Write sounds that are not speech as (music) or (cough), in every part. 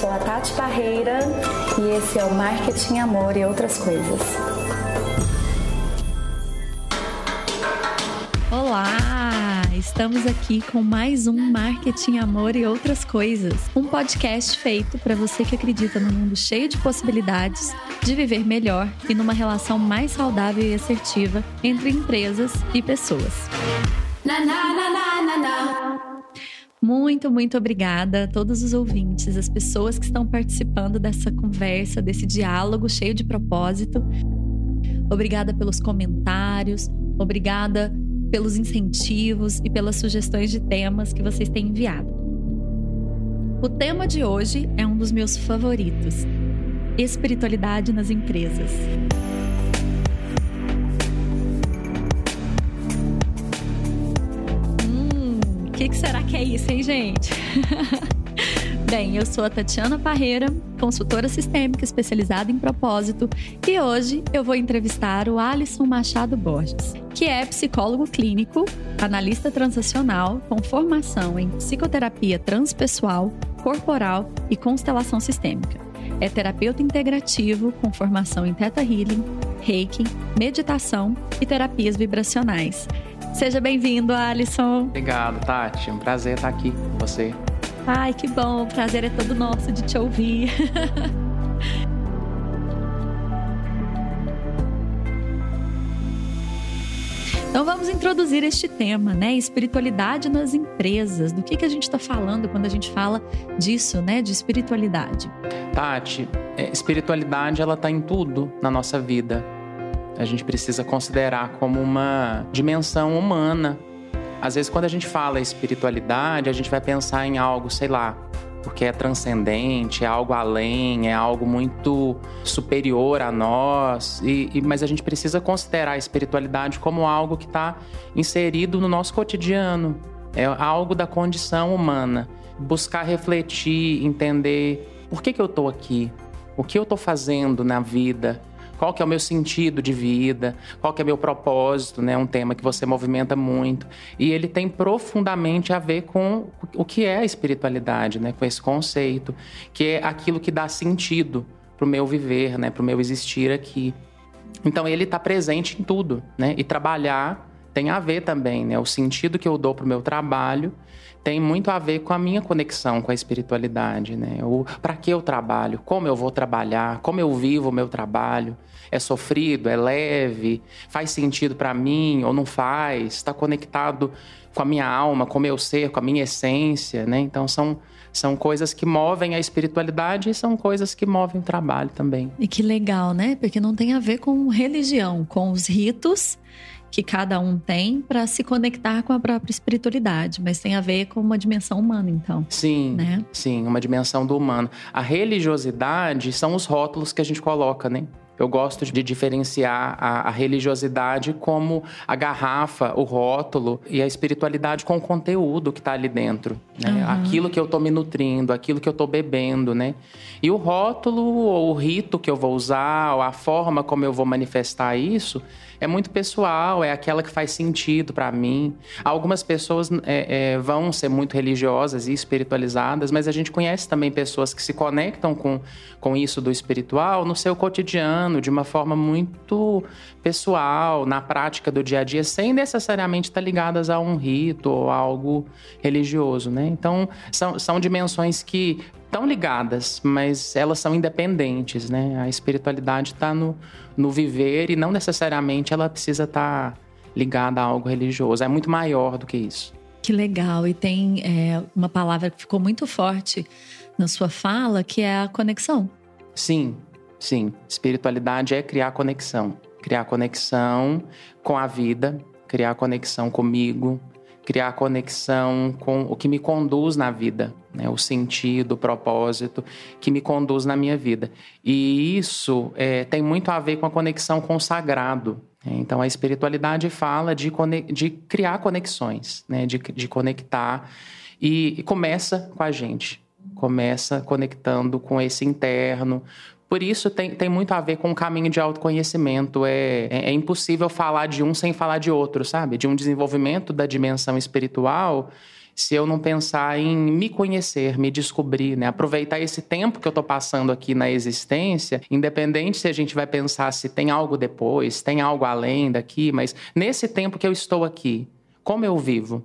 sou a Tati Parreira e esse é o Marketing Amor e Outras Coisas. Olá! Estamos aqui com mais um Marketing Amor e Outras Coisas, um podcast feito para você que acredita num mundo cheio de possibilidades de viver melhor e numa relação mais saudável e assertiva entre empresas e pessoas. Na, na, na, muito, muito obrigada a todos os ouvintes, as pessoas que estão participando dessa conversa, desse diálogo cheio de propósito. Obrigada pelos comentários, obrigada pelos incentivos e pelas sugestões de temas que vocês têm enviado. O tema de hoje é um dos meus favoritos: espiritualidade nas empresas. Que, será que é isso, hein, gente? (laughs) Bem, eu sou a Tatiana Parreira, consultora sistêmica especializada em propósito, e hoje eu vou entrevistar o Alisson Machado Borges, que é psicólogo clínico, analista transacional com formação em psicoterapia transpessoal, corporal e constelação sistêmica. É terapeuta integrativo com formação em Theta Healing, Reiki, meditação e terapias vibracionais. Seja bem-vindo, Alisson. Obrigado, Tati. É um prazer estar aqui com você. Ai, que bom. O prazer é todo nosso de te ouvir. (laughs) Então vamos introduzir este tema, né? Espiritualidade nas empresas. Do que, que a gente está falando quando a gente fala disso, né? De espiritualidade. Tati, é, espiritualidade ela está em tudo na nossa vida a gente precisa considerar como uma dimensão humana. Às vezes, quando a gente fala espiritualidade, a gente vai pensar em algo, sei lá, porque é transcendente, é algo além, é algo muito superior a nós. E, e mas a gente precisa considerar a espiritualidade como algo que está inserido no nosso cotidiano, é algo da condição humana. Buscar refletir, entender por que, que eu estou aqui, o que eu estou fazendo na vida, qual que é o meu sentido de vida? Qual que é o meu propósito, né? Um tema que você movimenta muito. E ele tem profundamente a ver com o que é a espiritualidade, né? Com esse conceito, que é aquilo que dá sentido para o meu viver, né? Para o meu existir aqui. Então ele está presente em tudo, né? E trabalhar tem a ver também, né? O sentido que eu dou para o meu trabalho tem muito a ver com a minha conexão com a espiritualidade, né? Para que eu trabalho, como eu vou trabalhar, como eu vivo o meu trabalho, é sofrido, é leve, faz sentido para mim ou não faz, está conectado com a minha alma, com o meu ser, com a minha essência, né? Então são são coisas que movem a espiritualidade e são coisas que movem o trabalho também. E que legal, né? Porque não tem a ver com religião, com os ritos que cada um tem para se conectar com a própria espiritualidade, mas tem a ver com uma dimensão humana, então. Sim, né? sim, uma dimensão do humano. A religiosidade são os rótulos que a gente coloca, né? Eu gosto de diferenciar a, a, religiosidade como a garrafa, o rótulo e a espiritualidade com o conteúdo que está ali dentro. Né? Uhum. Aquilo que eu estou me nutrindo, aquilo que eu estou bebendo, né? E o rótulo, ou o rito que eu vou usar, ou a forma como eu vou manifestar isso, é muito pessoal, é aquela que faz sentido para mim. Algumas pessoas é, é, vão ser muito religiosas e espiritualizadas, mas a gente conhece também pessoas que se conectam com, com isso do espiritual no seu cotidiano, de uma forma muito pessoal, na prática do dia a dia, sem necessariamente estar ligadas a um rito ou algo religioso, né? Então, são, são dimensões que estão ligadas, mas elas são independentes, né? A espiritualidade está no, no viver e não necessariamente ela precisa estar tá ligada a algo religioso. É muito maior do que isso. Que legal! E tem é, uma palavra que ficou muito forte na sua fala, que é a conexão. Sim, sim. Espiritualidade é criar conexão. Criar conexão com a vida, criar conexão comigo, criar conexão com o que me conduz na vida, né? o sentido, o propósito que me conduz na minha vida. E isso é, tem muito a ver com a conexão com o sagrado. Né? Então, a espiritualidade fala de, de criar conexões, né? de, de conectar, e, e começa com a gente. Começa conectando com esse interno, Por isso tem, tem muito a ver com o caminho de autoconhecimento. É, é, é impossível falar de um sem falar de outro, sabe? De um desenvolvimento da dimensão espiritual se eu não pensar em me conhecer, me descobrir, né? Aproveitar esse tempo que eu estou passando aqui na existência, independente se a gente vai pensar se tem algo depois, tem algo além daqui, mas nesse tempo que eu estou aqui, como eu vivo?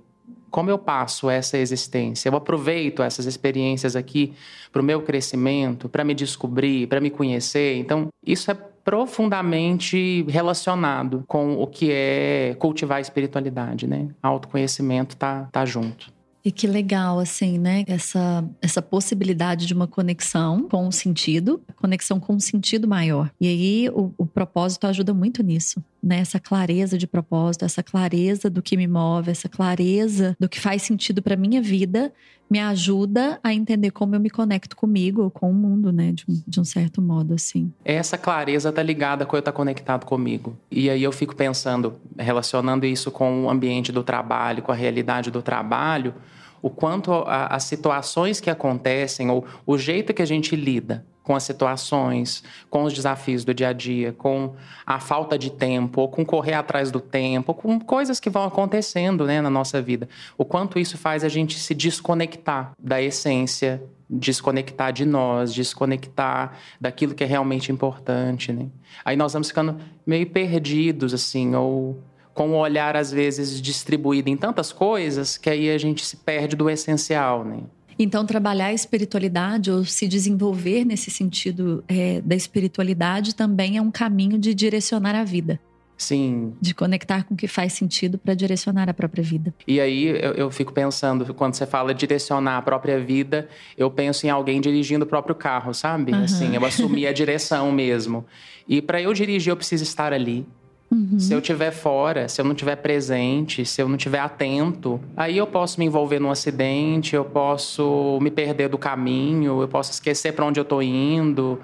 Como eu passo essa existência? Eu aproveito essas experiências aqui para o meu crescimento, para me descobrir, para me conhecer. Então, isso é profundamente relacionado com o que é cultivar a espiritualidade, né? Autoconhecimento tá, tá junto. E que legal, assim, né? Essa, essa possibilidade de uma conexão com o sentido, conexão com um sentido maior. E aí o, o propósito ajuda muito nisso. Né, essa clareza de propósito, essa clareza do que me move, essa clareza do que faz sentido para minha vida, me ajuda a entender como eu me conecto comigo, com o mundo, né, de um, de um certo modo, assim. Essa clareza tá ligada com eu estar tá conectado comigo. E aí eu fico pensando, relacionando isso com o ambiente do trabalho, com a realidade do trabalho, o quanto as situações que acontecem ou o jeito que a gente lida com as situações, com os desafios do dia a dia, com a falta de tempo, ou com correr atrás do tempo, com coisas que vão acontecendo né, na nossa vida. O quanto isso faz a gente se desconectar da essência, desconectar de nós, desconectar daquilo que é realmente importante. Né? Aí nós vamos ficando meio perdidos, assim, ou com o olhar às vezes distribuído em tantas coisas que aí a gente se perde do essencial, né? Então, trabalhar a espiritualidade ou se desenvolver nesse sentido é, da espiritualidade também é um caminho de direcionar a vida. Sim. De conectar com o que faz sentido para direcionar a própria vida. E aí eu, eu, fico pensando, quando você fala direcionar a própria vida, eu penso em alguém dirigindo o próprio carro, sabe? Uhum. Assim, eu assumir a direção mesmo. E para eu dirigir, eu preciso estar ali. Uhum. Se eu estiver fora, se eu não estiver presente, se eu não estiver atento, aí eu posso me envolver num acidente, eu posso me perder do caminho, eu posso esquecer para onde eu estou indo,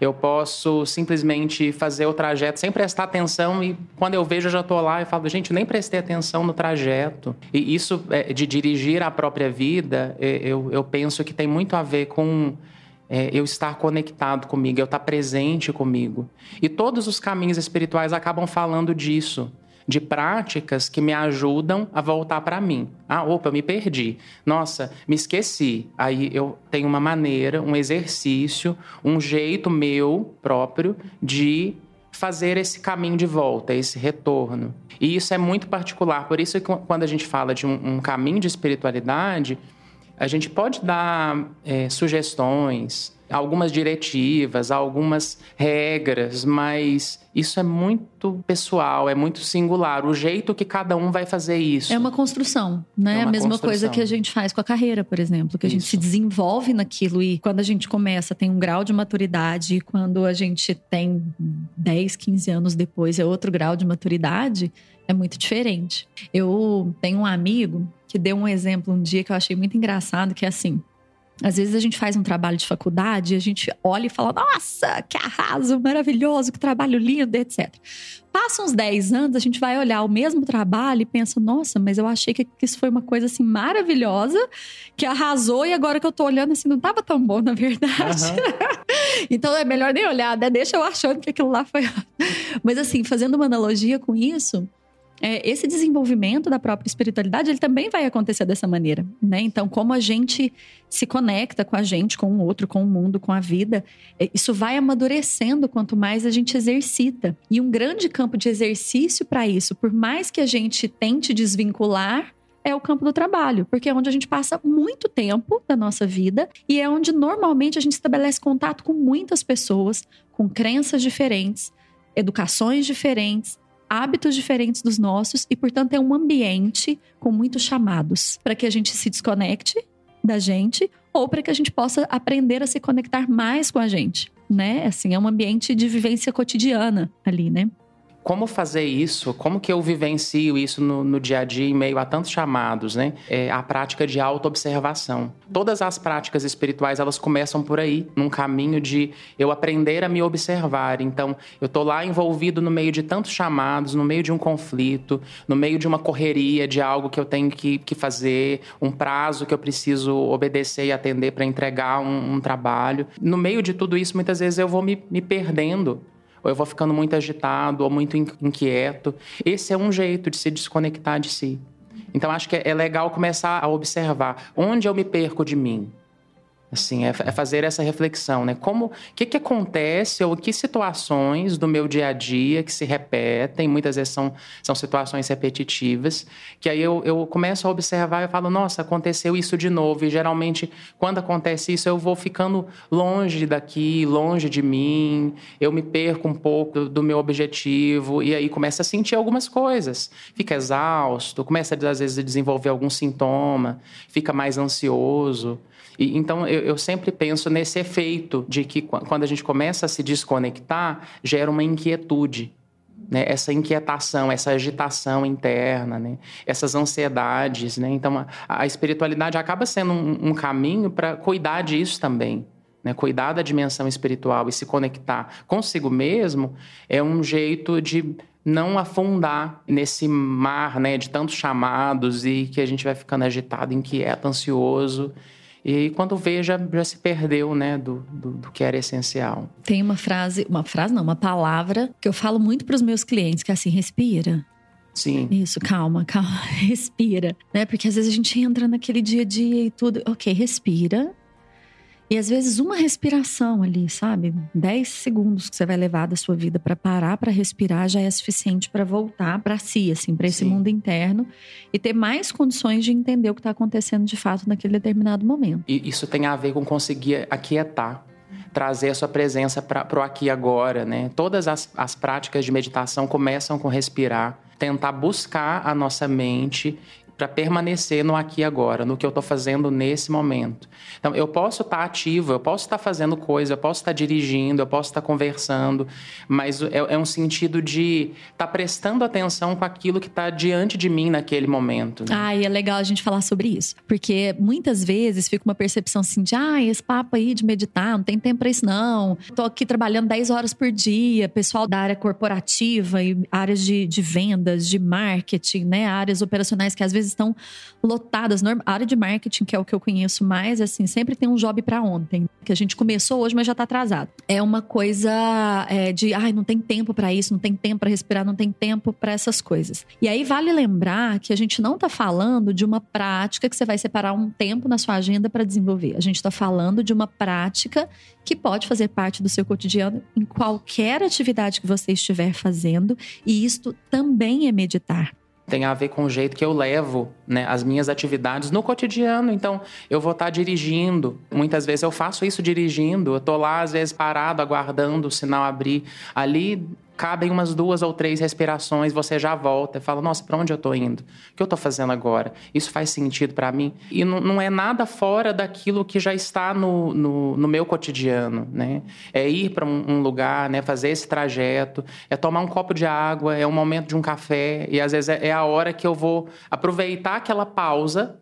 eu posso simplesmente fazer o trajeto sem prestar atenção e quando eu vejo eu já estou lá e falo, gente, nem prestei atenção no trajeto. E isso é, de dirigir a própria vida, é, eu, eu penso que tem muito a ver com é, eu estar conectado comigo, eu estar presente comigo. E todos os caminhos espirituais acabam falando disso, de práticas que me ajudam a voltar para mim. Ah, opa, eu me perdi. Nossa, me esqueci. Aí eu tenho uma maneira, um exercício, um jeito meu próprio de fazer esse caminho de volta, esse retorno. E isso é muito particular. Por isso que quando a gente fala de um, um caminho de espiritualidade, a gente pode dar é, sugestões, algumas diretivas, algumas regras, mas isso é muito pessoal, é muito singular, o jeito que cada um vai fazer isso. É uma construção, né? É a mesma coisa que a gente faz com a carreira, por exemplo, que a gente se desenvolve naquilo e quando a gente começa tem um grau de maturidade e quando a gente tem 10, 15 anos depois é outro grau de maturidade, é muito diferente. Eu tenho um amigo que deu um exemplo um dia que eu achei muito engraçado, que é assim: às vezes a gente faz um trabalho de faculdade, a gente olha e fala, nossa, que arraso, maravilhoso, que trabalho lindo, etc. Passa uns 10 anos, a gente vai olhar o mesmo trabalho e pensa, nossa, mas eu achei que isso foi uma coisa assim maravilhosa, que arrasou, e agora que eu tô olhando assim, não estava tão bom, na verdade. Uhum. (laughs) então é melhor nem olhar, né? Deixa eu achando que aquilo lá foi. (laughs) mas assim, fazendo uma analogia com isso, é, esse desenvolvimento da própria espiritualidade, ele também vai acontecer dessa maneira, né? Então, como a gente se conecta com a gente, com o outro, com o mundo, com a vida, é, isso vai amadurecendo quanto mais a gente exercita. E um grande campo de exercício para isso, por mais que a gente tente desvincular, é o campo do trabalho, porque é onde a gente passa muito tempo da nossa vida e é onde normalmente a gente estabelece contato com muitas pessoas, com crenças diferentes, educações diferentes, hábitos diferentes dos nossos e, portanto, é um ambiente com muitos chamados para que a gente se desconecte da gente ou para que a gente possa aprender a se conectar mais com a gente, né? Assim, é um ambiente de vivência cotidiana ali, né? Como fazer isso? Como que eu vivencio isso no, no dia a dia em meio a tantos chamados, né? É a prática de autoobservação. Todas as práticas espirituais, elas começam por aí, num caminho de eu aprender a me observar. Então, eu tô lá envolvido no meio de tantos chamados, no meio de um conflito, no meio de uma correria de algo que eu tenho que, que fazer, um prazo que eu preciso obedecer e atender para entregar um, um, trabalho. No meio de tudo isso, muitas vezes eu vou me, me perdendo ou eu vou ficando muito agitado ou muito inquieto. Esse é um jeito de se desconectar de si. Então acho que é legal começar a observar onde eu me perco de mim. Assim, é, é, fazer essa reflexão, né? Como, o que, que acontece ou que situações do meu dia a dia que se repetem, muitas vezes são, são situações repetitivas, que aí eu, eu começo a observar e falo, nossa, aconteceu isso de novo. E geralmente, quando acontece isso, eu vou ficando longe daqui, longe de mim, eu me perco um pouco do meu objetivo e aí começa a sentir algumas coisas. Fica exausto, começa às vezes a desenvolver algum sintoma, fica mais ansioso. E, então, eu, eu sempre penso nesse efeito de que quando a gente começa a se desconectar, gera uma inquietude. Né, essa inquietação, essa agitação interna, né, essas ansiedades. Né? Então, a, a, espiritualidade acaba sendo um, um caminho para cuidar disso também. Né? Cuidar da dimensão espiritual e se conectar consigo mesmo é um jeito de não afundar nesse mar né, de tantos chamados e que a gente vai ficando agitado, inquieto, ansioso e quando vê, já, já se perdeu, né, do, do, do, que era essencial. Tem uma frase, uma frase não, uma palavra que eu falo muito para os meus clientes, que é assim, respira. Sim. Isso, calma, calma, (laughs) respira, né? Porque às vezes a gente entra naquele dia a dia e tudo, ok, respira, e às vezes uma respiração ali, sabe? 10 segundos que você vai levar da sua vida para parar para respirar já é suficiente para voltar para si, assim, para esse Sim. mundo interno e ter mais condições de entender o que está acontecendo de fato naquele determinado momento. E isso tem a ver com conseguir aquietar trazer a sua presença para o aqui e agora, né? Todas as, as práticas de meditação começam com respirar, tentar buscar a nossa mente para permanecer no aqui e agora, no que eu estou fazendo nesse momento. Então, eu posso estar tá ativo, eu posso estar tá fazendo coisa, eu posso estar tá dirigindo, eu posso estar tá conversando, mas é, é, um sentido de estar tá prestando atenção com aquilo que está diante de mim naquele momento. Né? Ah, e é legal a gente falar sobre isso, porque muitas vezes fica uma percepção assim de, ah, esse papo aí de meditar, não tem tempo para isso não. Estou aqui trabalhando 10 horas por dia, pessoal da área corporativa e áreas de, de vendas, de marketing, né, áreas operacionais que às vezes estão lotadas. A área de marketing, que é o que eu conheço mais, assim, sempre tem um job para ontem. Que a gente começou hoje, mas já está atrasado. É uma coisa é, de, ai, não tem tempo para isso, não tem tempo para respirar, não tem tempo para essas coisas. E aí vale lembrar que a gente não está falando de uma prática que você vai separar um tempo na sua agenda para desenvolver. A gente está falando de uma prática que pode fazer parte do seu cotidiano em qualquer atividade que você estiver fazendo, e isto também é meditar tem a ver com o jeito que eu levo né, as minhas atividades no cotidiano. Então, eu vou estar dirigindo. Muitas vezes eu faço isso dirigindo. Eu estou lá, às vezes, parado, aguardando o sinal abrir. Ali cabem umas duas ou três respirações, você já volta e fala: Nossa, para onde eu estou indo? O que eu estou fazendo agora? Isso faz sentido para mim? E não, não, é nada fora daquilo que já está no, no, no meu cotidiano, né? É ir para um, um, lugar, né? fazer esse trajeto, é tomar um copo de água, é um momento de um café, e às vezes é, é a hora que eu vou aproveitar aquela pausa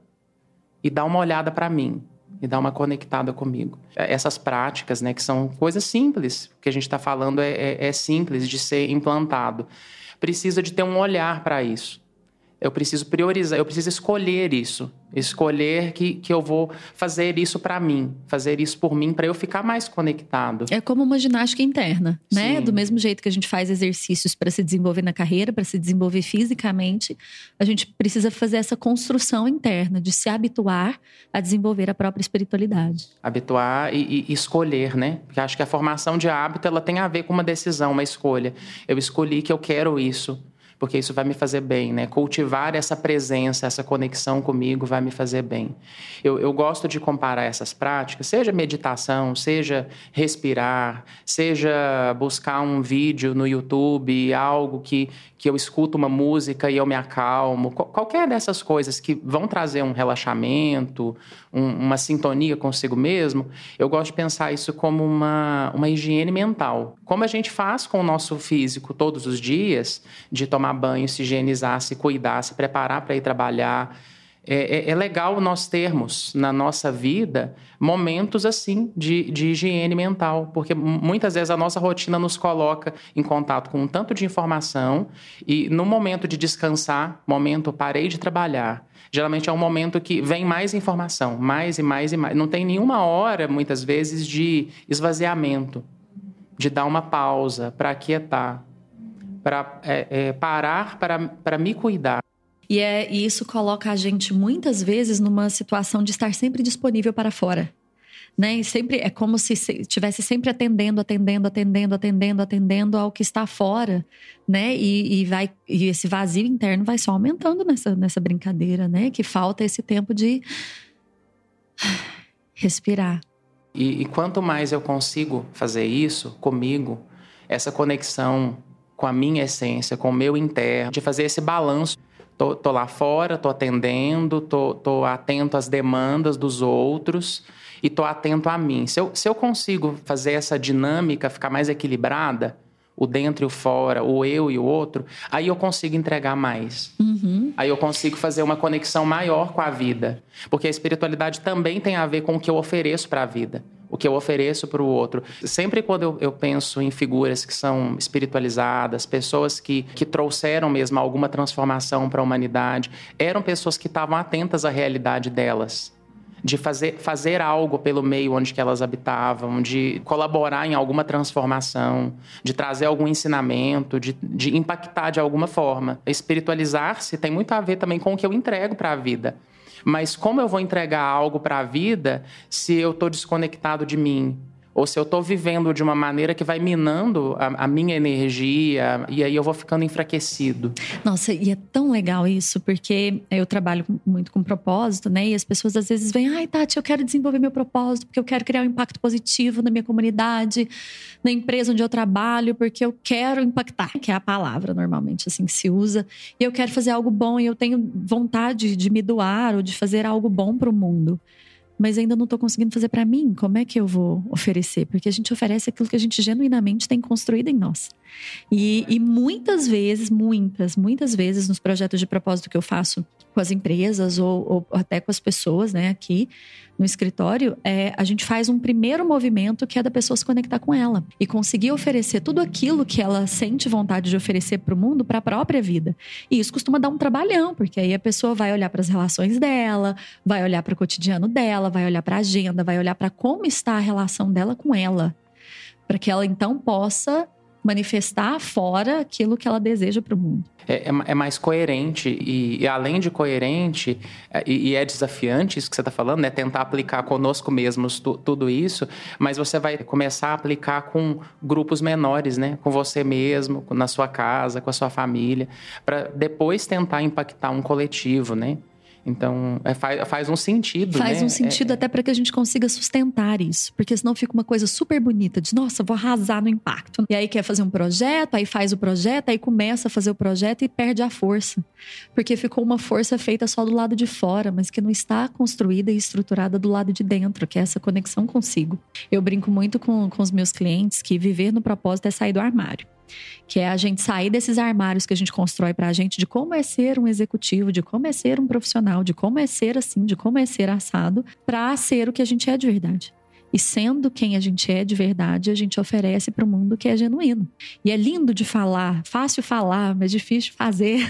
e dar uma olhada para mim e dar uma conectada comigo. Essas práticas, né, que são coisas simples, o que a gente está falando é, é, é simples de ser implantado. Precisa de ter um olhar para isso. Eu preciso priorizar, eu preciso escolher isso. Escolher que, que eu vou fazer isso para mim, fazer isso por mim, para eu ficar mais conectado. É como uma ginástica interna, né? Sim. Do mesmo jeito que a gente faz exercícios para se desenvolver na carreira, para se desenvolver fisicamente, a gente precisa fazer essa construção interna, de se habituar a desenvolver a própria espiritualidade. Habituar e, e escolher, né? Porque acho que a formação de hábito ela tem a ver com uma decisão, uma escolha. Eu escolhi que eu quero isso porque isso vai me fazer bem, né? Cultivar essa presença, essa conexão comigo vai me fazer bem. Eu, eu gosto de comparar essas práticas, seja meditação, seja respirar, seja buscar um vídeo no YouTube, algo que, que eu escuto uma música e eu me acalmo, qualquer dessas coisas que vão trazer um relaxamento, um, uma sintonia consigo mesmo, eu gosto de pensar isso como uma, uma higiene mental. Como a gente faz com o nosso físico todos os dias, de tomar banho, se higienizar, se cuidar, se preparar para ir trabalhar. É, é, é, legal nós termos na nossa vida momentos assim de, de higiene mental, porque muitas vezes a nossa rotina nos coloca em contato com um tanto de informação e no momento de descansar, momento parei de trabalhar, geralmente é um momento que vem mais informação, mais e mais e mais. Não tem nenhuma hora, muitas vezes, de esvaziamento, de dar uma pausa para aquietar, para é, é, parar para me cuidar. E, é, e isso coloca a gente muitas vezes numa situação de estar sempre disponível para fora. Né? E sempre é como se estivesse sempre atendendo, atendendo, atendendo, atendendo, atendendo ao que está fora, né? E, e, vai e esse vazio interno vai só aumentando nessa, nessa brincadeira, né? Que falta esse tempo de (sighs) respirar. E, e quanto mais eu consigo fazer isso comigo, essa conexão com a minha essência, com o meu interno, de fazer esse balanço Tô, tô, lá fora, tô atendendo, tô, tô atento às demandas dos outros e tô atento a mim. Se eu, se eu consigo fazer essa dinâmica ficar mais equilibrada, o dentro e o fora, o eu e o outro, aí eu consigo entregar mais. Uhum. Aí eu consigo fazer uma conexão maior com a vida. Porque a espiritualidade também tem a ver com o que eu ofereço para a vida o que eu ofereço para o outro. Sempre quando eu, eu, penso em figuras que são espiritualizadas, pessoas que, que trouxeram mesmo alguma transformação para a humanidade, eram pessoas que estavam atentas à realidade delas. De fazer, fazer algo pelo meio onde que elas habitavam, de colaborar em alguma transformação, de trazer algum ensinamento, de, de impactar de alguma forma. Espiritualizar-se tem muito a ver também com o que eu entrego para a vida. Mas como eu vou entregar algo para a vida se eu estou desconectado de mim? Ou se eu estou vivendo de uma maneira que vai minando a, a, minha energia e aí eu vou ficando enfraquecido. Nossa, e é tão legal isso, porque eu trabalho muito com propósito, né? E as pessoas às vezes vêm, ai, Tati, eu quero desenvolver meu propósito, porque eu quero criar um impacto positivo na minha comunidade, na empresa onde eu trabalho, porque eu quero impactar, que é a palavra normalmente assim que se usa, e eu quero fazer algo bom e eu tenho vontade de me doar ou de fazer algo bom para o mundo mas ainda não estou conseguindo fazer para mim. Como é que eu vou oferecer? Porque a gente oferece aquilo que a gente genuinamente tem construído em nós. E, e muitas vezes, muitas, muitas vezes nos projetos de propósito que eu faço com as empresas ou, ou até com as pessoas, né, aqui no escritório, é, a gente faz um primeiro movimento que é da pessoa se conectar com ela e conseguir oferecer tudo aquilo que ela sente vontade de oferecer para o mundo, para a própria vida. E isso costuma dar um trabalhão, porque aí a pessoa vai olhar para as relações dela, vai olhar para o cotidiano dela, vai olhar para a agenda, vai olhar para como está a relação dela com ela, para que ela então possa manifestar fora aquilo que ela deseja para o mundo. É, é, é, mais coerente e, e, além de coerente é, e, e, é desafiante isso que você está falando, né? Tentar aplicar conosco mesmos tu, tudo isso, mas você vai começar a aplicar com grupos menores, né? Com você mesmo, na sua casa, com a sua família, para depois tentar impactar um coletivo, né? Então, é, faz, faz um sentido. Faz né? um sentido é, até para que a gente consiga sustentar isso. Porque senão fica uma coisa super bonita de, nossa, vou arrasar no impacto. E aí quer fazer um projeto, aí faz o projeto, aí começa a fazer o projeto e perde a força. Porque ficou uma força feita só do lado de fora, mas que não está construída e estruturada do lado de dentro, que é essa conexão consigo. Eu brinco muito com, com os meus clientes que viver no propósito é sair do armário que é a gente sair desses armários que a gente constrói para a gente de como é ser um executivo, de como é ser um profissional, de como é ser assim, de como é ser assado, para ser o que a gente é de verdade. E sendo quem a gente é de verdade, a gente oferece para o mundo que é genuíno. E é lindo de falar, fácil falar, mas difícil fazer,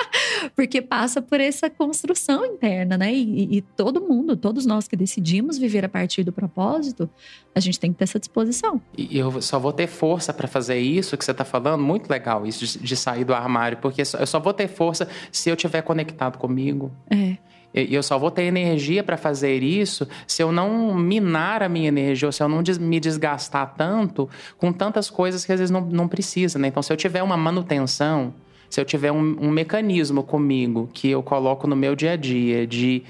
(laughs) porque passa por essa construção interna, né? E, e, todo mundo, todos nós que decidimos viver a partir do propósito, a gente tem que ter essa disposição. E eu só vou ter força para fazer isso que você está falando, muito legal isso de, de, sair do armário, porque eu só vou ter força se eu estiver conectado comigo. É. E eu só vou ter energia para fazer isso se eu não minar a minha energia, ou se eu não me desgastar tanto com tantas coisas que às vezes não, não precisa, né? Então, se eu tiver uma manutenção se eu tiver um, um mecanismo comigo que eu coloco no meu dia a dia de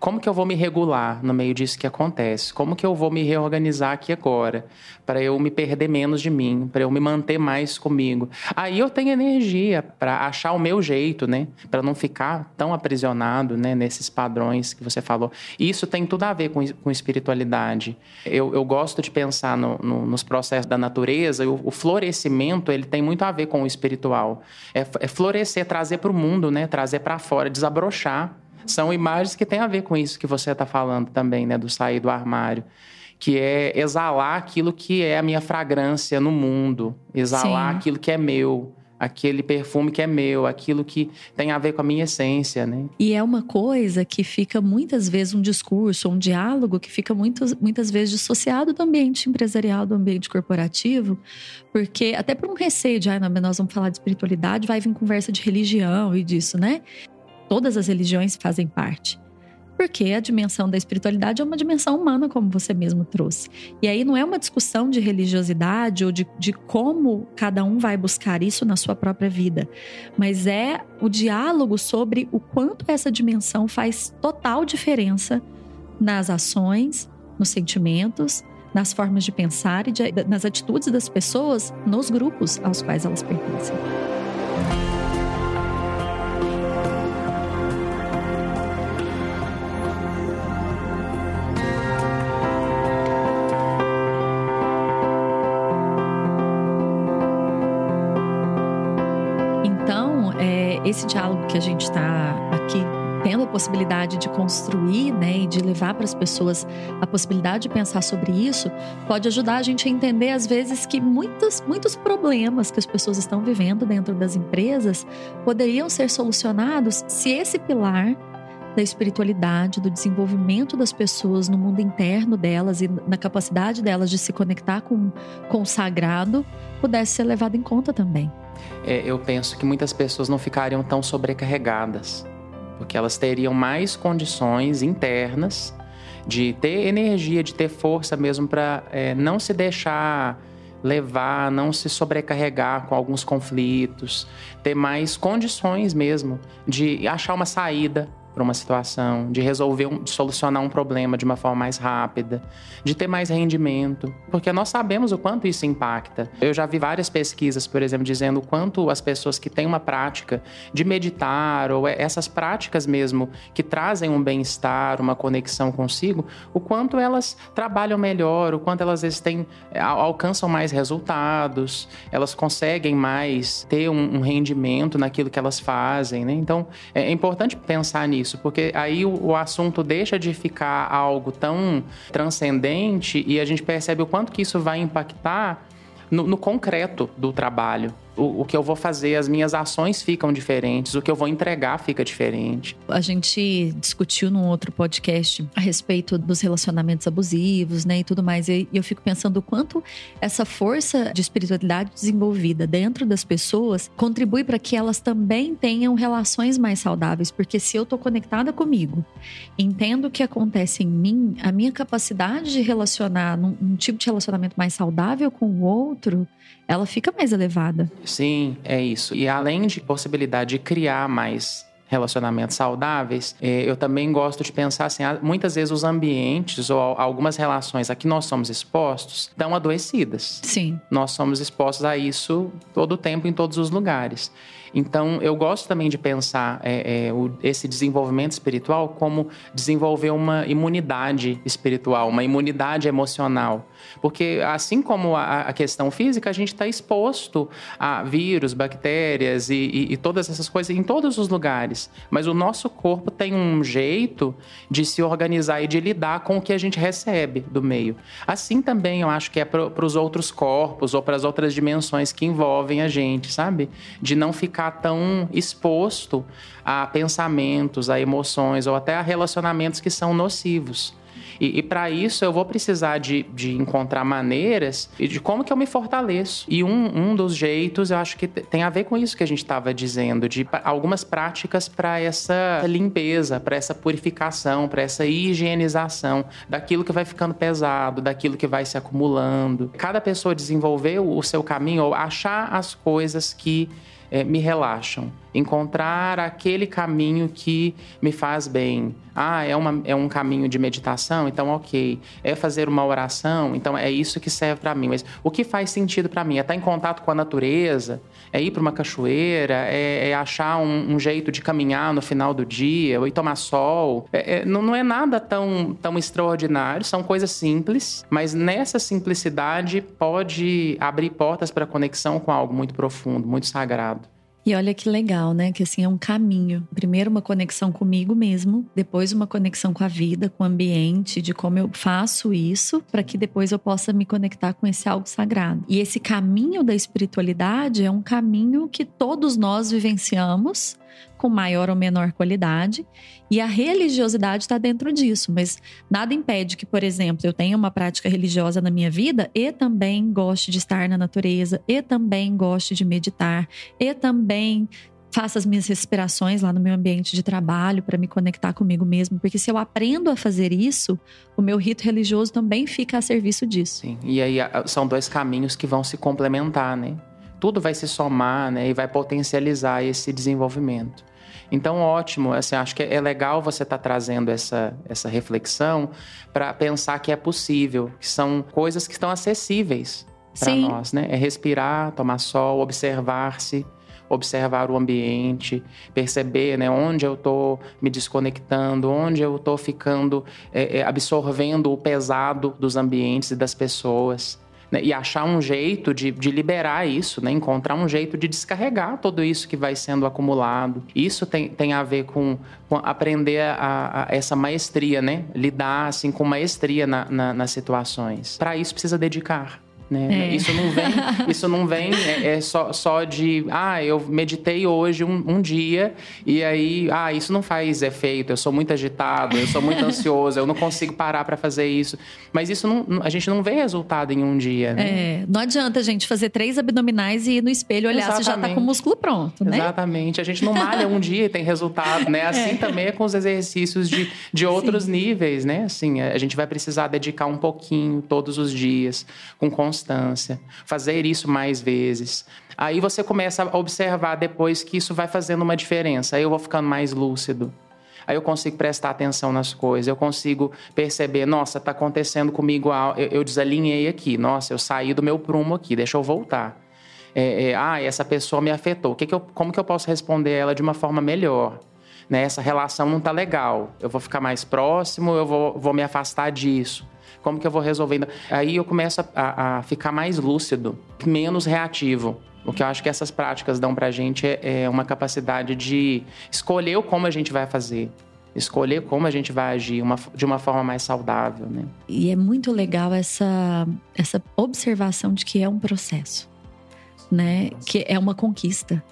como que eu vou me regular no meio disso que acontece? Como que eu vou me reorganizar aqui agora para eu me perder menos de mim, para eu me manter mais comigo? Aí eu tenho energia para achar o meu jeito, né? Para não ficar tão aprisionado, né? Nesses padrões que você falou. Isso tem tudo a ver com, com espiritualidade. Eu, eu gosto de pensar no, no, nos processos da natureza. O, o, florescimento ele tem muito a ver com o espiritual. É, é florescer, trazer para o mundo, né? Trazer para fora, desabrochar são imagens que têm a ver com isso que você está falando também, né? Do sair do armário. Que é exalar aquilo que é a minha fragrância no mundo, exalar Sim. aquilo que é meu, aquele perfume que é meu, aquilo que tem a ver com a minha essência, né? E é uma coisa que fica muitas vezes um discurso, um diálogo que fica muitas, muitas vezes dissociado do ambiente empresarial, do ambiente corporativo, porque até por um receio de, ah, nós vamos falar de espiritualidade, vai vir conversa de religião e disso, né? Todas as religiões fazem parte. Porque a dimensão da espiritualidade é uma dimensão humana, como você mesmo trouxe. E aí não é uma discussão de religiosidade ou de, de como cada um vai buscar isso na sua própria vida, mas é o diálogo sobre o quanto essa dimensão faz total diferença nas ações, nos sentimentos, nas formas de pensar e de, nas atitudes das pessoas nos grupos aos quais elas pertencem. Esse diálogo que a gente está aqui tendo a possibilidade de construir, né, e de levar para as pessoas a possibilidade de pensar sobre isso, pode ajudar a gente a entender às vezes que muitos muitos problemas que as pessoas estão vivendo dentro das empresas poderiam ser solucionados se esse pilar da espiritualidade, do desenvolvimento das pessoas no mundo interno delas e na capacidade delas de se conectar com, com o sagrado pudesse ser levado em conta também. É, eu penso que muitas pessoas não ficariam tão sobrecarregadas, porque elas teriam mais condições internas de ter energia, de ter força mesmo para é, não se deixar levar, não se sobrecarregar com alguns conflitos, ter mais condições mesmo de achar uma saída para uma situação, de resolver, um, de solucionar um problema de uma forma mais rápida, de ter mais rendimento, porque nós sabemos o quanto isso impacta. Eu já vi várias pesquisas, por exemplo, dizendo o quanto as pessoas que têm uma prática de meditar ou essas práticas mesmo que trazem um bem-estar, uma conexão consigo, o quanto elas trabalham melhor, o quanto elas vezes têm, alcançam mais resultados, elas conseguem mais ter um, um rendimento naquilo que elas fazem, né? Então, é importante pensar nisso isso, porque aí o, o assunto deixa de ficar algo tão transcendente e a gente percebe o quanto que isso vai impactar no, no concreto do trabalho o, o, que eu vou fazer, as minhas ações ficam diferentes, o que eu vou entregar fica diferente. A gente discutiu num outro podcast a respeito dos relacionamentos abusivos, né, e tudo mais. E eu fico pensando o quanto essa força de espiritualidade desenvolvida dentro das pessoas contribui para que elas também tenham relações mais saudáveis, porque se eu tô conectada comigo, entendo o que acontece em mim, a minha capacidade de relacionar num, num tipo de relacionamento mais saudável com o outro, ela fica mais elevada. Sim, é isso. E além de possibilidade de criar mais relacionamentos saudáveis, é, eu também gosto de pensar assim, muitas vezes os ambientes ou algumas relações a que nós somos expostos estão adoecidas. Sim. Nós somos expostos a isso todo o tempo em todos os lugares. Então, eu gosto também de pensar é, é, o, esse desenvolvimento espiritual como desenvolver uma imunidade espiritual, uma imunidade emocional. Porque, assim como a, a questão física, a gente está exposto a vírus, bactérias e, e, e todas essas coisas em todos os lugares. Mas o nosso corpo tem um jeito de se organizar e de lidar com o que a gente recebe do meio. Assim também eu acho que é para os outros corpos ou para as outras dimensões que envolvem a gente, sabe? De não ficar ficar tão exposto a pensamentos, a emoções ou até a relacionamentos que são nocivos. E, e para isso eu vou precisar de, de encontrar maneiras e de como que eu me fortaleço. E um, um dos jeitos, eu acho que tem a ver com isso que a gente estava dizendo, de algumas práticas para essa limpeza, para essa purificação, para essa higienização daquilo que vai ficando pesado, daquilo que vai se acumulando. Cada pessoa desenvolver o seu caminho ou achar as coisas que é, me relaxam. Encontrar aquele caminho que me faz bem. Ah, é, uma, é um caminho de meditação? Então, ok. É fazer uma oração? Então, é isso que serve para mim. Mas o que faz sentido para mim? É estar em contato com a natureza? É ir para uma cachoeira? É, é achar um, um, jeito de caminhar no final do dia? Ou ir tomar sol? É, é, não, não é nada tão, tão extraordinário. São coisas simples. Mas nessa simplicidade pode abrir portas para conexão com algo muito profundo, muito sagrado. E olha que legal, né? Que assim é um caminho. Primeiro uma conexão comigo mesmo, depois uma conexão com a vida, com o ambiente, de como eu faço isso, para que depois eu possa me conectar com esse algo sagrado. E esse caminho da espiritualidade é um caminho que todos nós vivenciamos com maior ou menor qualidade. E a religiosidade está dentro disso, mas nada impede que, por exemplo, eu tenha uma prática religiosa na minha vida e também goste de estar na natureza, e também goste de meditar, e também faça as minhas respirações lá no meu ambiente de trabalho para me conectar comigo mesmo, porque se eu aprendo a fazer isso, o meu rito religioso também fica a serviço disso. Sim. E aí são dois caminhos que vão se complementar, né? Tudo vai se somar, né, e vai potencializar esse desenvolvimento. Então, ótimo. Assim, acho que é legal você estar tá trazendo essa, essa reflexão para pensar que é possível, que são coisas que estão acessíveis para nós, né? É respirar, tomar sol, observar-se, observar o ambiente, perceber, né, onde eu estou me desconectando, onde eu estou ficando é, é, absorvendo o pesado dos ambientes e das pessoas né? e achar um jeito de, de liberar isso, né? encontrar um jeito de descarregar tudo isso que vai sendo acumulado. Isso tem, tem a ver com, com aprender a, a, essa maestria, né? lidar assim, com maestria na, na, nas situações. Para isso precisa dedicar. Né? É. Isso não vem, (laughs) isso não vem é, é, só, só de ah, eu meditei hoje um, um, dia e aí ah, isso não faz efeito, eu sou muito agitado, eu sou muito (laughs) ansioso, eu não consigo parar para fazer isso. Mas isso não, a gente não vê resultado em um dia. Né? É, não adianta a gente fazer três abdominais e ir no espelho olhar Exatamente. se já tá com o músculo pronto, né? Exatamente. A gente não malha um dia e tem resultado, né? (laughs) Assim é. também é com os exercícios de, de outros Sim. níveis, né? Assim, a gente vai precisar dedicar um pouquinho todos os dias, com constância constância, fazer isso mais vezes. Aí você começa a observar depois que isso vai fazendo uma diferença. Aí eu vou ficando mais lúcido. Aí eu consigo prestar atenção nas coisas, eu consigo perceber, nossa, está acontecendo comigo, eu, eu desalinhei aqui, nossa, eu saí do meu prumo aqui, deixa eu voltar. É, é, ah, essa pessoa me afetou. Que que eu, como que eu posso responder ela de uma forma melhor? Né? Essa relação não está legal. Eu vou ficar mais próximo, eu vou, vou me afastar disso. Como que eu vou resolvendo? Aí eu começo a, a ficar mais lúcido, menos reativo. O que eu acho que essas práticas dão pra gente é, é uma capacidade de escolher como a gente vai fazer escolher como a gente vai agir uma, de uma forma mais saudável, né? E é muito legal essa, essa observação de que é um processo, né? Que é uma conquista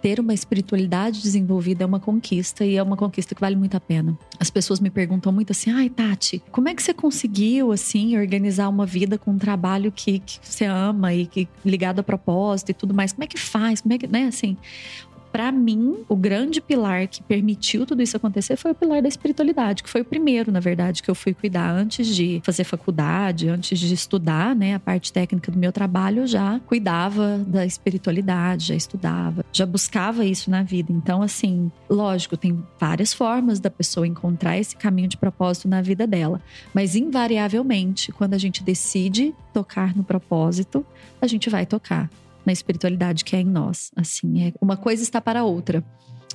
ter uma espiritualidade desenvolvida é uma conquista e é uma conquista que vale muito a pena. As pessoas me perguntam muito assim: "Ai, Tati, como é que você conseguiu assim organizar uma vida com um trabalho que, que você ama e que ligado a propósito e tudo mais? Como é que faz? Como é que, né, assim, para mim, o grande pilar que permitiu tudo isso acontecer foi o pilar da espiritualidade, que foi o primeiro, na verdade, que eu fui cuidar antes de fazer faculdade, antes de estudar, né, a parte técnica do meu trabalho, eu já cuidava da espiritualidade, já estudava, já buscava isso na vida. Então, assim, lógico, tem várias formas da pessoa encontrar esse caminho de propósito na vida dela, mas invariavelmente, quando a gente decide tocar no propósito, a gente vai tocar na espiritualidade que é em nós. Assim, é uma coisa está para outra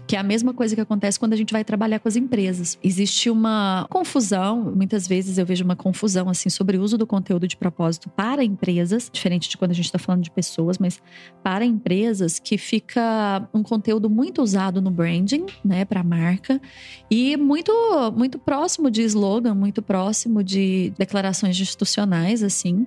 que é a mesma coisa que acontece quando a gente vai trabalhar com as empresas. Existe uma confusão, muitas vezes eu vejo uma confusão assim sobre o uso do conteúdo de propósito para empresas, diferente de quando a gente está falando de pessoas, mas para empresas que fica um conteúdo muito usado no branding, né, para a marca e muito muito próximo de slogan, muito próximo de declarações institucionais assim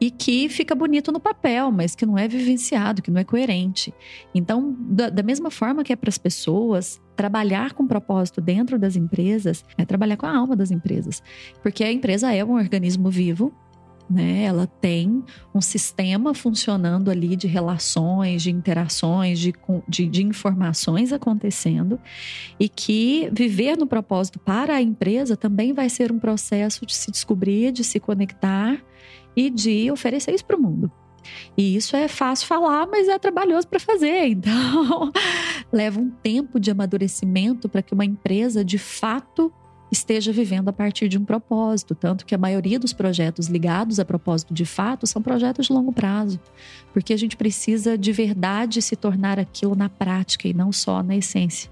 e que fica bonito no papel, mas que não é vivenciado, que não é coerente. Então, da, da mesma forma que é para as pessoas, trabalhar com propósito dentro das empresas é trabalhar com a alma das empresas, porque a empresa é um organismo vivo. Né? Ela tem um sistema funcionando ali de relações, de interações, de, de, de informações acontecendo, e que viver no propósito para a empresa também vai ser um processo de se descobrir, de se conectar e de oferecer isso para o mundo. E isso é fácil falar, mas é trabalhoso para fazer. (laughs) Então, leva um tempo de amadurecimento para que uma empresa de fato esteja vivendo a partir de um propósito, tanto que a maioria dos projetos ligados a propósito de fato são projetos de longo prazo, porque a gente precisa de verdade se tornar aquilo na prática e não só na essência.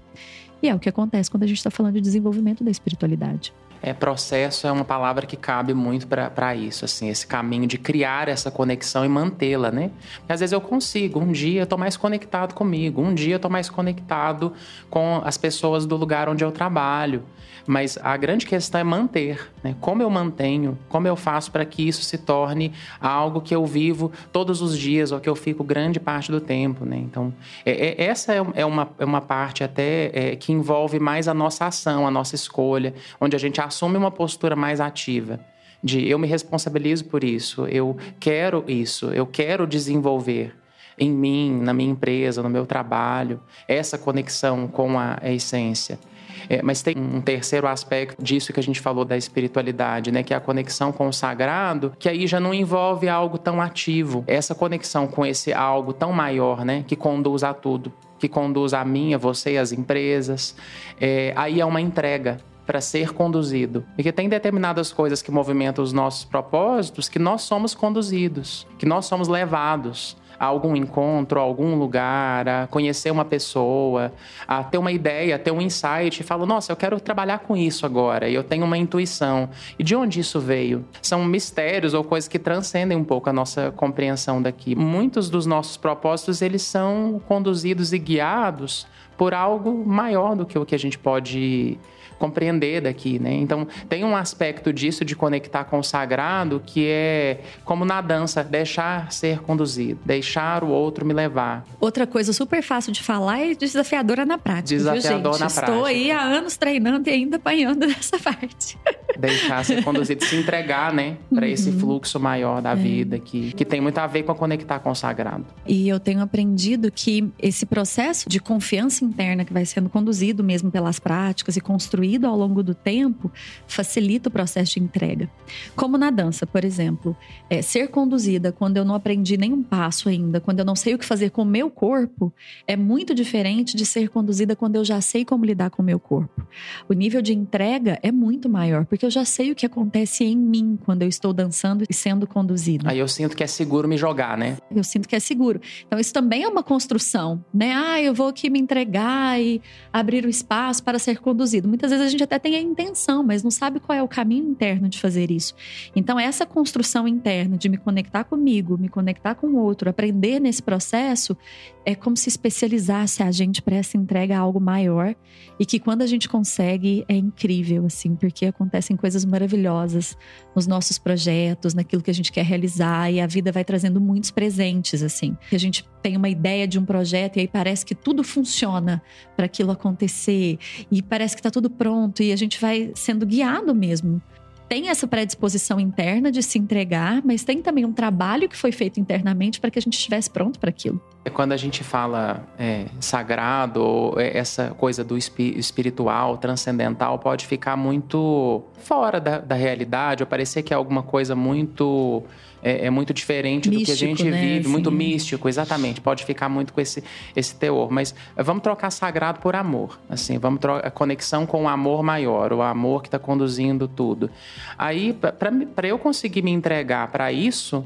E é o que acontece quando a gente está falando de desenvolvimento da espiritualidade. É, processo é uma palavra que cabe muito para isso, assim, esse caminho de criar essa conexão e mantê-la, né? Porque às vezes eu consigo, um dia eu tô mais conectado comigo, um dia eu tô mais conectado com as pessoas do lugar onde eu trabalho. Mas a grande questão é manter, né? Como eu mantenho, como eu faço para que isso se torne algo que eu vivo todos os dias ou que eu fico grande parte do tempo, né? Então, é, é, essa é, é uma, é uma parte até é, que envolve mais a nossa ação, a nossa escolha, onde a gente assume uma postura mais ativa de eu me responsabilizo por isso, eu quero isso, eu quero desenvolver em mim, na minha empresa, no meu trabalho, essa conexão com a essência. É, mas tem um terceiro aspecto disso que a gente falou da espiritualidade, né? Que é a conexão com o sagrado, que aí já não envolve algo tão ativo. Essa conexão com esse algo tão maior, né? Que conduz a tudo. Que conduz a mim, a você as empresas. É, aí é uma entrega para ser conduzido. Porque tem determinadas coisas que movimentam os nossos propósitos que nós somos conduzidos, que nós somos levados a algum encontro, a algum lugar, a conhecer uma pessoa, a ter uma ideia, a ter um insight e falo, nossa, eu quero trabalhar com isso agora, e eu tenho uma intuição. E de onde isso veio? São mistérios ou coisas que transcendem um pouco a nossa compreensão daqui. Muitos dos nossos propósitos, eles são conduzidos e guiados por algo maior do que o que a gente pode compreender daqui, né? Então, tem um aspecto disso de conectar com o sagrado que é como na dança, deixar ser conduzido, deixar o outro me levar. Outra coisa super fácil de falar e desafiadora na prática, Desafiador viu, na Estou prática. Estou aí há anos treinando e ainda apanhando (laughs) nessa parte. Deixar ser conduzido, se entregar, né, para esse Uhum. fluxo maior da É. vida que, que tem muito a ver com a conectar com o sagrado. E eu tenho aprendido que esse processo de confiança interna que vai sendo conduzido mesmo pelas práticas e construído ao longo do tempo facilita o processo de entrega. Como na dança, por exemplo, é, ser conduzida quando eu não aprendi nenhum passo ainda, quando eu não sei o que fazer com o meu corpo, é muito diferente de ser conduzida quando eu já sei como lidar com o meu corpo. O nível de entrega é muito maior, porque eu já sei o que acontece em mim quando eu estou dançando e sendo conduzida. Aí eu sinto que é seguro me jogar, né? Eu sinto que é seguro. Então, isso também é uma construção, né? Ah, eu vou aqui me entregar e abrir o espaço para ser conduzido. Muitas vezes a gente até tem a intenção, mas não sabe qual é o caminho interno de fazer isso. Então, essa construção interna de me conectar comigo, me conectar com o outro, aprender nesse processo, é como se especializasse a gente para essa entrega a algo maior e que quando a gente consegue é incrível, assim, porque acontecem coisas maravilhosas nos nossos projetos, naquilo que a gente quer realizar e a vida vai trazendo muitos presentes, assim. A gente tem uma ideia de um projeto e aí parece que tudo funciona para aquilo acontecer e parece que está tudo pronto e a gente vai sendo guiado mesmo. Tem essa predisposição interna de se entregar, mas tem também um trabalho que foi feito internamente para que a gente estivesse pronto para aquilo. É quando a gente fala é, sagrado, ou é, essa coisa do espi- espiritual, transcendental, pode ficar muito fora da, da realidade, ou parecer que é alguma coisa muito. É, é muito diferente do que a Místico, gente né? vive, muito místico, exatamente. Pode ficar muito com esse, esse teor. Mas vamos trocar sagrado por amor. Assim, vamos trocar a conexão com o amor maior, o amor que está conduzindo tudo. Aí, para eu conseguir me entregar para isso,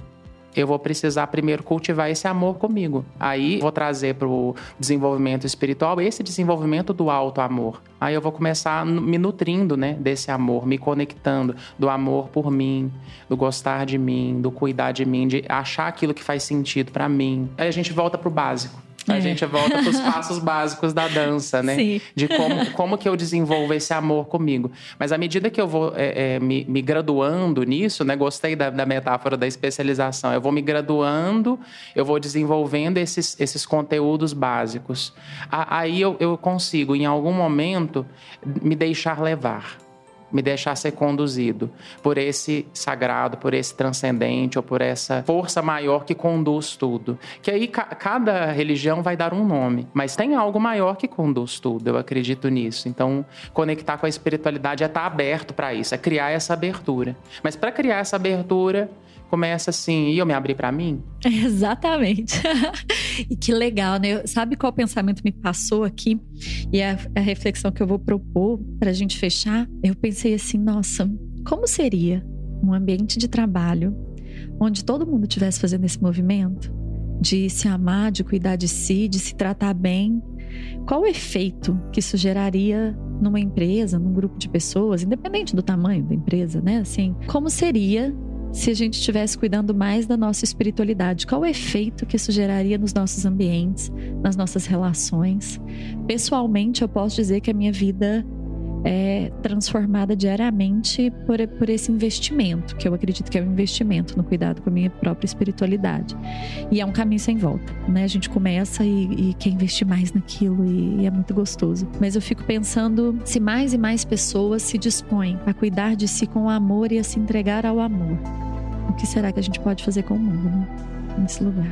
eu vou precisar primeiro cultivar esse amor comigo. Aí vou trazer para o desenvolvimento espiritual esse desenvolvimento do alto amor. Aí eu vou começar me nutrindo, né, desse amor, me conectando do amor por mim, do gostar de mim, do cuidar de mim, de achar aquilo que faz sentido para mim. Aí a gente volta pro básico. A É. gente volta para os (laughs) passos básicos da dança, né? Sim. De como, como que eu desenvolvo esse amor comigo. Mas à medida que eu vou é, é, me, me graduando nisso, né? Gostei da, da metáfora da especialização. Eu vou me graduando, eu vou desenvolvendo esses, esses conteúdos básicos. A- Aí eu, eu consigo, em algum momento, me deixar levar me deixar ser conduzido por esse sagrado, por esse transcendente ou por essa força maior que conduz tudo. Que aí ca- cada religião vai dar um nome, mas tem algo maior que conduz tudo, eu acredito nisso. Então, conectar com a espiritualidade é estar aberto para isso, é criar essa abertura. Mas para criar essa abertura, começa assim, e eu me abri para mim? (laughs) Exatamente. (laughs) e que legal, né? Sabe qual pensamento me passou aqui? E a, a reflexão que eu vou propor para a gente fechar? Eu pensei assim, nossa, como seria um ambiente de trabalho onde todo mundo estivesse fazendo esse movimento de se amar, de cuidar de si, de se tratar bem? Qual o efeito que isso geraria numa empresa, num grupo de pessoas, independente do tamanho da empresa, né? Assim, como seria se a gente estivesse cuidando mais da nossa espiritualidade? Qual o efeito que isso geraria nos nossos ambientes, nas nossas relações? Pessoalmente, eu posso dizer que a minha vida é transformada diariamente por, por esse investimento, que eu acredito que é um investimento no cuidado com a minha própria espiritualidade. E é um caminho sem volta, né? A gente começa e, e quer investir mais naquilo e, e é muito gostoso. Mas eu fico pensando se mais e mais pessoas se dispõem a cuidar de si com amor e a se entregar ao amor. O que será que a gente pode fazer com o mundo, né? Nesse lugar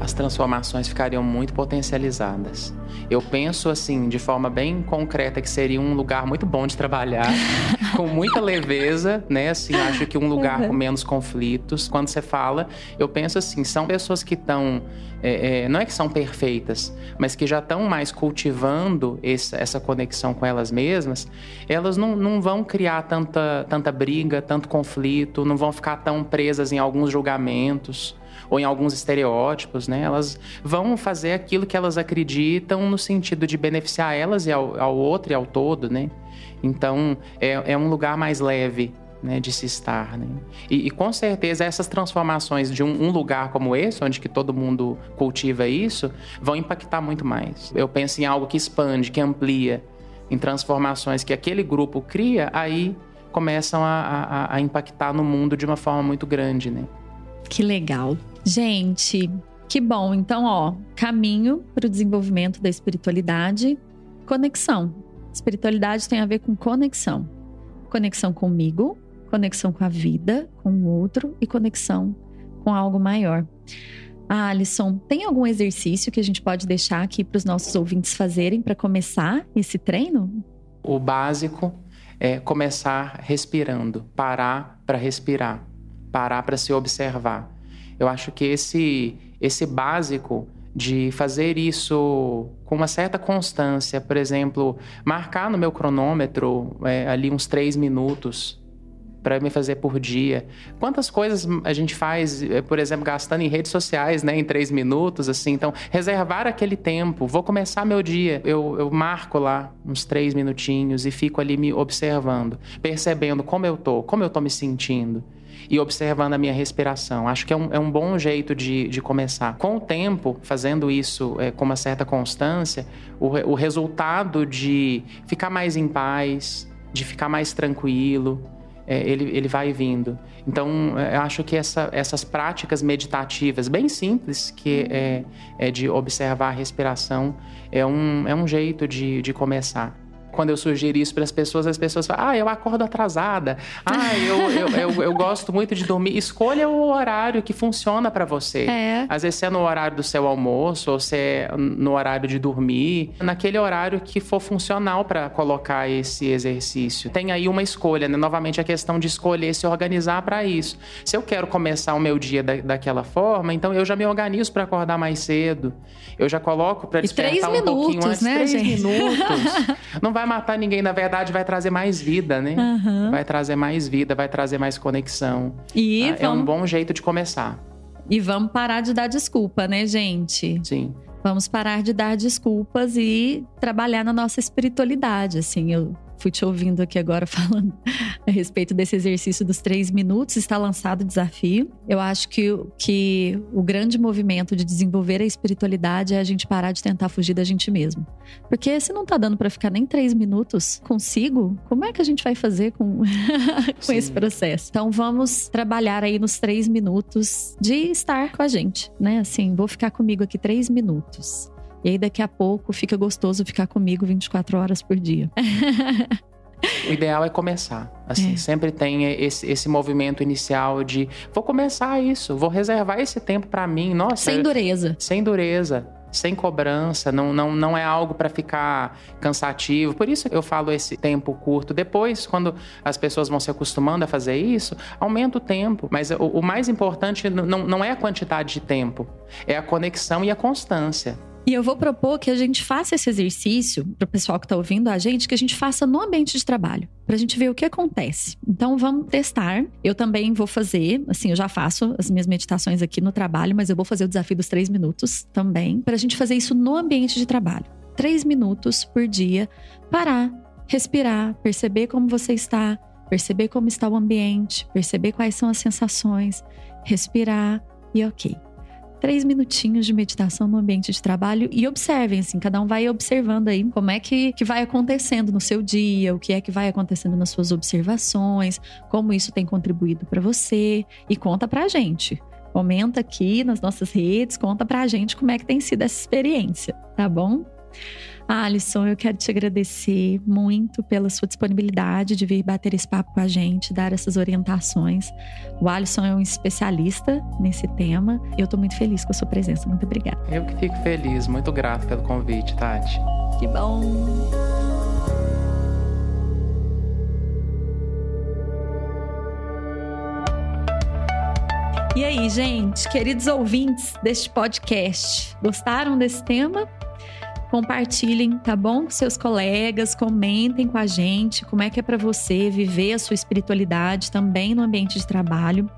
as transformações ficariam muito potencializadas. Eu penso assim, de forma bem concreta, que seria um lugar muito bom de trabalhar, (laughs) com muita leveza, né? Assim, acho que um lugar com menos conflitos. Quando você fala, eu penso assim, são pessoas que estão, é, é, não é que são perfeitas, mas que já estão mais cultivando esse, essa conexão com elas mesmas. Elas não, não vão criar tanta, tanta briga, tanto conflito, não vão ficar tão presas em alguns julgamentos ou em alguns estereótipos, né? Elas vão fazer aquilo que elas acreditam no sentido de beneficiar elas e ao, ao outro e ao todo, né? Então, é, é um lugar mais leve né, de se estar. Né? E, e, com certeza essas transformações de um, um, lugar como esse, onde que todo mundo cultiva isso, vão impactar muito mais. Eu penso em algo que expande, que amplia, em transformações que aquele grupo cria, aí começam a, a, a impactar no mundo de uma forma muito grande. Né? Que legal. Gente, que bom. Então, ó, caminho para o desenvolvimento da espiritualidade, conexão. Espiritualidade tem a ver com conexão. Conexão comigo, conexão com a vida, com o outro e conexão com algo maior. Ah, Alisson, tem algum exercício que a gente pode deixar aqui para os nossos ouvintes fazerem para começar esse treino? O básico é começar respirando, parar para respirar, parar para se observar. Eu acho que esse, esse básico de fazer isso com uma certa constância, por exemplo, marcar no meu cronômetro é, ali uns três minutos para me fazer por dia. Quantas coisas a gente faz, é, por exemplo, gastando em redes sociais, né, em três minutos, assim. Então, reservar aquele tempo. Vou começar meu dia, eu, eu marco lá uns três minutinhos e fico ali me observando, percebendo como eu tô, como eu tô me sentindo e observando a minha respiração. Acho que é um, é um bom jeito de, de começar. Com o tempo, fazendo isso é, com uma certa constância, o, o resultado de ficar mais em paz, de ficar mais tranquilo, é, ele, ele vai vindo. Então, é, eu acho que essa, essas práticas meditativas, bem simples, que é, é de observar a respiração, é um, é um jeito de, de começar quando eu sugiro isso para as pessoas, as pessoas falam: ah, eu acordo atrasada, ah, eu, eu, eu, eu gosto muito de dormir. Escolha o horário que funciona para você. É. Às vezes, se é no horário do seu almoço, ou se é no horário de dormir, naquele horário que for funcional para colocar esse exercício. Tem aí uma escolha, né? Novamente, a questão de escolher se organizar para isso. Se eu quero começar o meu dia da, daquela forma, então eu já me organizo para acordar mais cedo. Eu já coloco para despertar um minutos, pouquinho antes. Né, três gente? minutos. (laughs) Não vai vai matar ninguém, na verdade, vai trazer mais vida, né? Uhum. Vai trazer mais vida, vai trazer mais conexão. E ah, vamos... É um bom jeito de começar. E vamos parar de dar desculpa, né, gente? Sim. Vamos parar de dar desculpas e trabalhar na nossa espiritualidade. Assim, eu fui te ouvindo aqui agora (laughs) falando a respeito desse exercício dos três minutos. Está lançado o desafio. Eu acho que, que o grande movimento de desenvolver a espiritualidade é a gente parar de tentar fugir da gente mesmo. Porque se não tá dando para ficar nem três minutos consigo, como é que a gente vai fazer com, (laughs) com esse processo? Então vamos trabalhar aí nos três minutos de estar com a gente, né? Assim, vou ficar comigo aqui três minutos. E aí daqui a pouco fica gostoso ficar comigo 24 horas por dia. (laughs) O ideal é começar. Assim, é. sempre tem esse, esse movimento inicial de vou começar isso, vou reservar esse tempo para mim. Nossa, sem dureza. Sem dureza. sem cobrança, não, não, não é algo para ficar cansativo. Por isso eu falo esse tempo curto. Depois, quando as pessoas vão se acostumando a fazer isso, aumenta o tempo. Mas o, o mais importante não, não é a quantidade de tempo, é a conexão e a constância. E eu vou propor que a gente faça esse exercício para o pessoal que está ouvindo a gente, que a gente faça no ambiente de trabalho, para a gente ver o que acontece. Então vamos testar. Eu também vou fazer, assim, eu já faço as minhas meditações aqui no trabalho, mas eu vou fazer o desafio dos três minutos também, para a gente fazer isso no ambiente de trabalho. Três minutos por dia, parar, respirar, perceber como você está, perceber como está o ambiente, perceber quais são as sensações, respirar e ok três minutinhos de meditação no ambiente de trabalho e observem, assim, cada um vai observando aí como é que, que vai acontecendo no seu dia, o que é que vai acontecendo nas suas observações, como isso tem contribuído para você e conta pra gente. Comenta aqui nas nossas redes, conta pra gente como é que tem sido essa experiência, tá bom? Alisson, eu quero te agradecer muito pela sua disponibilidade de vir bater esse papo com a gente, dar essas orientações. O Alisson é um especialista nesse tema. Eu estou muito feliz com a sua presença. Muito obrigada. Eu que fico feliz, muito grato pelo convite, Tati. Que bom. E aí, gente, queridos ouvintes deste podcast, gostaram desse tema? Compartilhem, tá bom? Com seus colegas, comentem com a gente como é que é para você viver a sua espiritualidade também no ambiente de trabalho.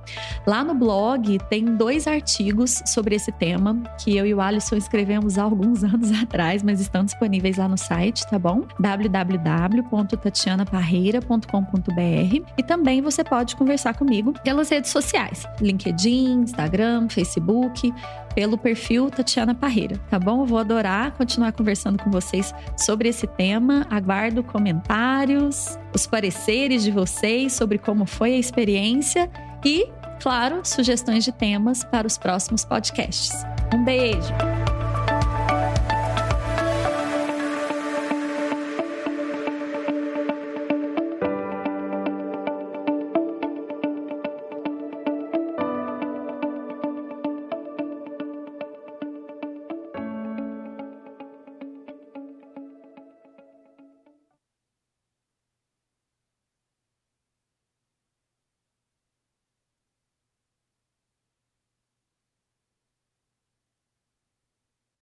Lá no blog tem dois artigos sobre esse tema que eu e o Alisson escrevemos há alguns (laughs) anos atrás, mas estão disponíveis lá no site, tá bom? www.tatianaparreira.com.br e também você pode conversar comigo pelas redes sociais, LinkedIn, Instagram, Facebook pelo perfil Tatiana Parreira, tá bom? Vou adorar continuar conversando com vocês sobre esse tema. Aguardo comentários, os pareceres de vocês sobre como foi a experiência e, claro, sugestões de temas para os próximos podcasts. Um beijo!